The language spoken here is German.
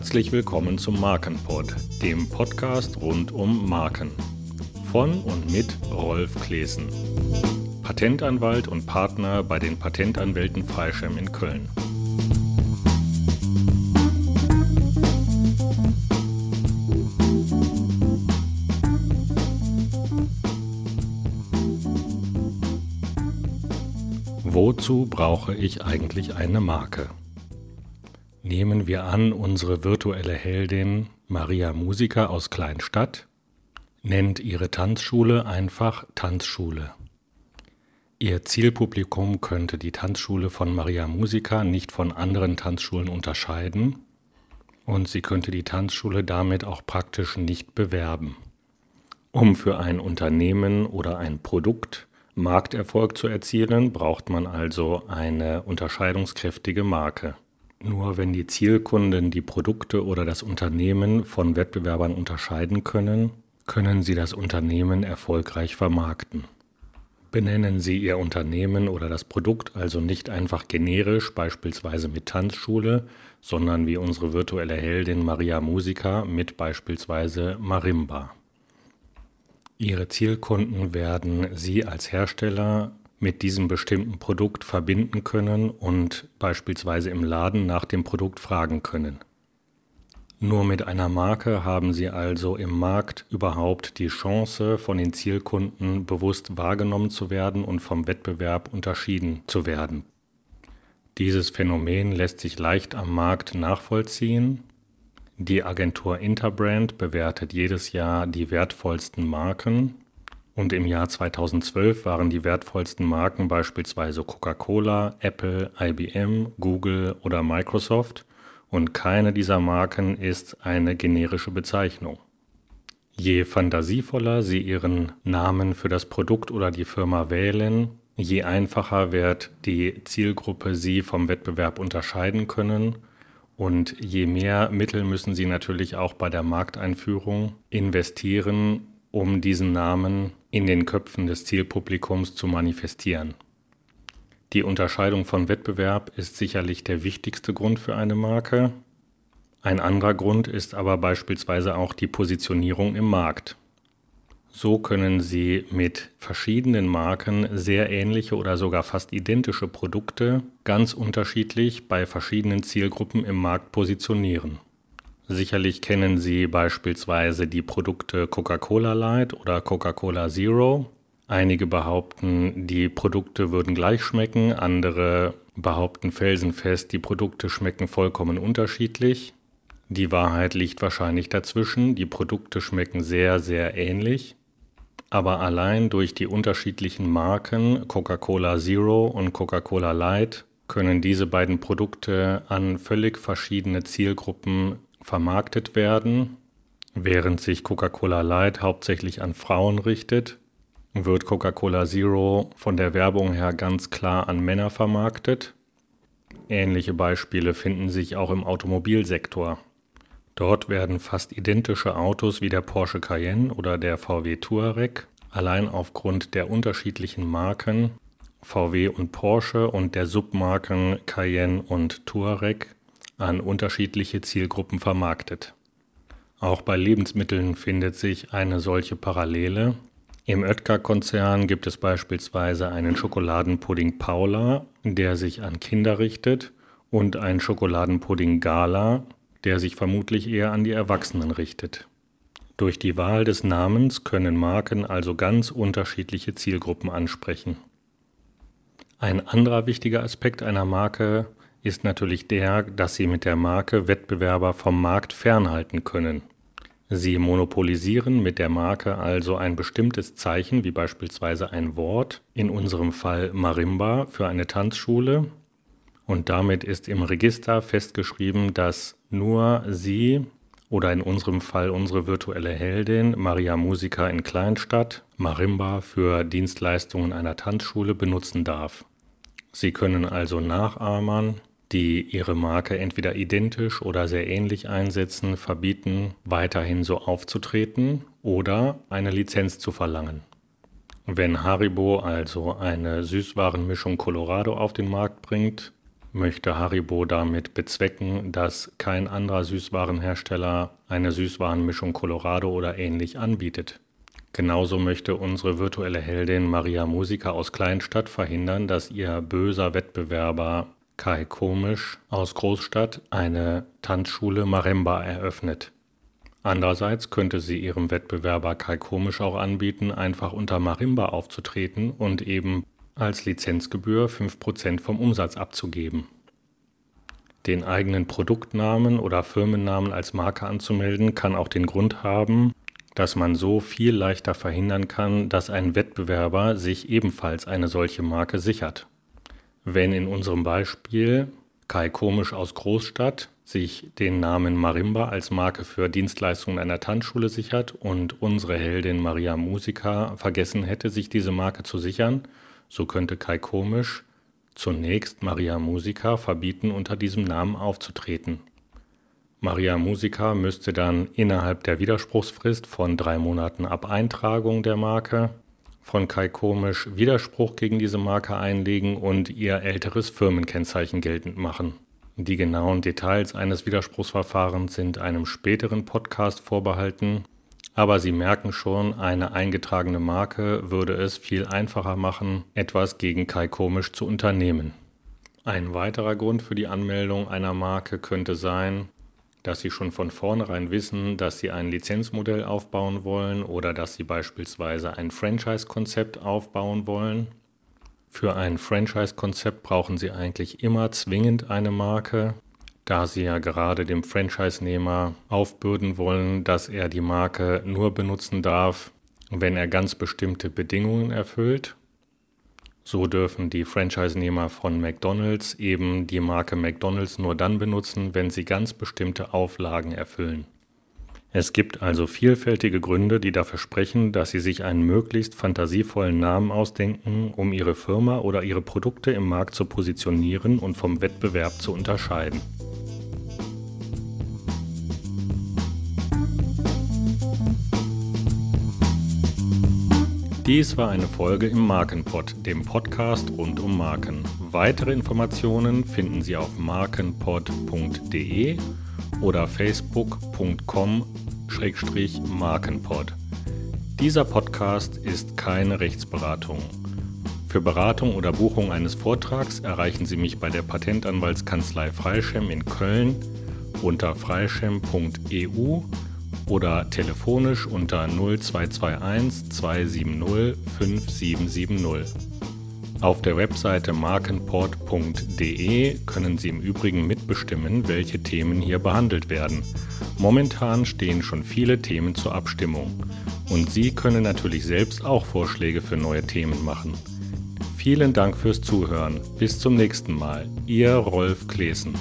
Herzlich willkommen zum Markenpod, dem Podcast rund um Marken. Von und mit Rolf Klesen, Patentanwalt und Partner bei den Patentanwälten Freischem in Köln. Wozu brauche ich eigentlich eine Marke? Nehmen wir an, unsere virtuelle Heldin Maria Musica aus Kleinstadt nennt ihre Tanzschule einfach Tanzschule. Ihr Zielpublikum könnte die Tanzschule von Maria Musica nicht von anderen Tanzschulen unterscheiden und sie könnte die Tanzschule damit auch praktisch nicht bewerben. Um für ein Unternehmen oder ein Produkt Markterfolg zu erzielen, braucht man also eine unterscheidungskräftige Marke. Nur wenn die Zielkunden die Produkte oder das Unternehmen von Wettbewerbern unterscheiden können, können sie das Unternehmen erfolgreich vermarkten. Benennen Sie Ihr Unternehmen oder das Produkt also nicht einfach generisch, beispielsweise mit Tanzschule, sondern wie unsere virtuelle Heldin Maria Musica mit beispielsweise Marimba. Ihre Zielkunden werden Sie als Hersteller mit diesem bestimmten Produkt verbinden können und beispielsweise im Laden nach dem Produkt fragen können. Nur mit einer Marke haben Sie also im Markt überhaupt die Chance, von den Zielkunden bewusst wahrgenommen zu werden und vom Wettbewerb unterschieden zu werden. Dieses Phänomen lässt sich leicht am Markt nachvollziehen die Agentur Interbrand bewertet jedes Jahr die wertvollsten Marken und im Jahr 2012 waren die wertvollsten Marken beispielsweise Coca-Cola, Apple, IBM, Google oder Microsoft und keine dieser Marken ist eine generische Bezeichnung. Je fantasievoller Sie Ihren Namen für das Produkt oder die Firma wählen, je einfacher wird die Zielgruppe Sie vom Wettbewerb unterscheiden können und je mehr Mittel müssen sie natürlich auch bei der Markteinführung investieren, um diesen Namen in den Köpfen des Zielpublikums zu manifestieren. Die Unterscheidung von Wettbewerb ist sicherlich der wichtigste Grund für eine Marke. Ein anderer Grund ist aber beispielsweise auch die Positionierung im Markt. So können Sie mit verschiedenen Marken sehr ähnliche oder sogar fast identische Produkte ganz unterschiedlich bei verschiedenen Zielgruppen im Markt positionieren. Sicherlich kennen Sie beispielsweise die Produkte Coca-Cola Light oder Coca-Cola Zero. Einige behaupten, die Produkte würden gleich schmecken, andere behaupten felsenfest, die Produkte schmecken vollkommen unterschiedlich. Die Wahrheit liegt wahrscheinlich dazwischen, die Produkte schmecken sehr, sehr ähnlich. Aber allein durch die unterschiedlichen Marken Coca-Cola Zero und Coca-Cola Light können diese beiden Produkte an völlig verschiedene Zielgruppen vermarktet werden. Während sich Coca-Cola Light hauptsächlich an Frauen richtet, wird Coca-Cola Zero von der Werbung her ganz klar an Männer vermarktet. Ähnliche Beispiele finden sich auch im Automobilsektor. Dort werden fast identische Autos wie der Porsche Cayenne oder der VW Touareg allein aufgrund der unterschiedlichen Marken VW und Porsche und der Submarken Cayenne und Touareg an unterschiedliche Zielgruppen vermarktet. Auch bei Lebensmitteln findet sich eine solche Parallele. Im Oetker-Konzern gibt es beispielsweise einen Schokoladenpudding Paula, der sich an Kinder richtet, und einen Schokoladenpudding Gala, der sich vermutlich eher an die Erwachsenen richtet. Durch die Wahl des Namens können Marken also ganz unterschiedliche Zielgruppen ansprechen. Ein anderer wichtiger Aspekt einer Marke ist natürlich der, dass sie mit der Marke Wettbewerber vom Markt fernhalten können. Sie monopolisieren mit der Marke also ein bestimmtes Zeichen, wie beispielsweise ein Wort, in unserem Fall Marimba für eine Tanzschule, und damit ist im Register festgeschrieben, dass nur Sie oder in unserem Fall unsere virtuelle Heldin Maria Musica in Kleinstadt Marimba für Dienstleistungen einer Tanzschule benutzen darf. Sie können also Nachahmern, die ihre Marke entweder identisch oder sehr ähnlich einsetzen, verbieten, weiterhin so aufzutreten oder eine Lizenz zu verlangen. Wenn Haribo also eine Süßwarenmischung Colorado auf den Markt bringt, möchte Haribo damit bezwecken, dass kein anderer Süßwarenhersteller eine Süßwarenmischung Colorado oder ähnlich anbietet. Genauso möchte unsere virtuelle Heldin Maria Musica aus Kleinstadt verhindern, dass ihr böser Wettbewerber Kai Komisch aus Großstadt eine Tanzschule Maremba eröffnet. Andererseits könnte sie ihrem Wettbewerber Kai Komisch auch anbieten, einfach unter Marimba aufzutreten und eben als Lizenzgebühr 5% vom Umsatz abzugeben. Den eigenen Produktnamen oder Firmennamen als Marke anzumelden, kann auch den Grund haben, dass man so viel leichter verhindern kann, dass ein Wettbewerber sich ebenfalls eine solche Marke sichert. Wenn in unserem Beispiel Kai Komisch aus Großstadt sich den Namen Marimba als Marke für Dienstleistungen einer Tanzschule sichert und unsere Heldin Maria Musica vergessen hätte, sich diese Marke zu sichern, so könnte Kai Komisch zunächst Maria Musica verbieten, unter diesem Namen aufzutreten. Maria Musica müsste dann innerhalb der Widerspruchsfrist von drei Monaten ab Eintragung der Marke von Kai Komisch Widerspruch gegen diese Marke einlegen und ihr älteres Firmenkennzeichen geltend machen. Die genauen Details eines Widerspruchsverfahrens sind einem späteren Podcast vorbehalten, aber Sie merken schon, eine eingetragene Marke würde es viel einfacher machen, etwas gegen Kai Komisch zu unternehmen. Ein weiterer Grund für die Anmeldung einer Marke könnte sein, dass Sie schon von vornherein wissen, dass Sie ein Lizenzmodell aufbauen wollen oder dass Sie beispielsweise ein Franchise-Konzept aufbauen wollen. Für ein Franchise-Konzept brauchen Sie eigentlich immer zwingend eine Marke, da sie ja gerade dem Franchise-Nehmer aufbürden wollen, dass er die Marke nur benutzen darf, wenn er ganz bestimmte Bedingungen erfüllt. So dürfen die Franchise-Nehmer von McDonald's eben die Marke McDonald's nur dann benutzen, wenn sie ganz bestimmte Auflagen erfüllen. Es gibt also vielfältige Gründe, die dafür sprechen, dass Sie sich einen möglichst fantasievollen Namen ausdenken, um Ihre Firma oder Ihre Produkte im Markt zu positionieren und vom Wettbewerb zu unterscheiden. Dies war eine Folge im Markenpod, dem Podcast rund um Marken. Weitere Informationen finden Sie auf markenpod.de oder facebook.com-markenpod. Dieser Podcast ist keine Rechtsberatung. Für Beratung oder Buchung eines Vortrags erreichen Sie mich bei der Patentanwaltskanzlei Freischem in Köln unter freischem.eu oder telefonisch unter 0221 270 5770. Auf der Webseite markenport.de können Sie im Übrigen mitbestimmen, welche Themen hier behandelt werden. Momentan stehen schon viele Themen zur Abstimmung. Und Sie können natürlich selbst auch Vorschläge für neue Themen machen. Vielen Dank fürs Zuhören. Bis zum nächsten Mal. Ihr Rolf Klesen.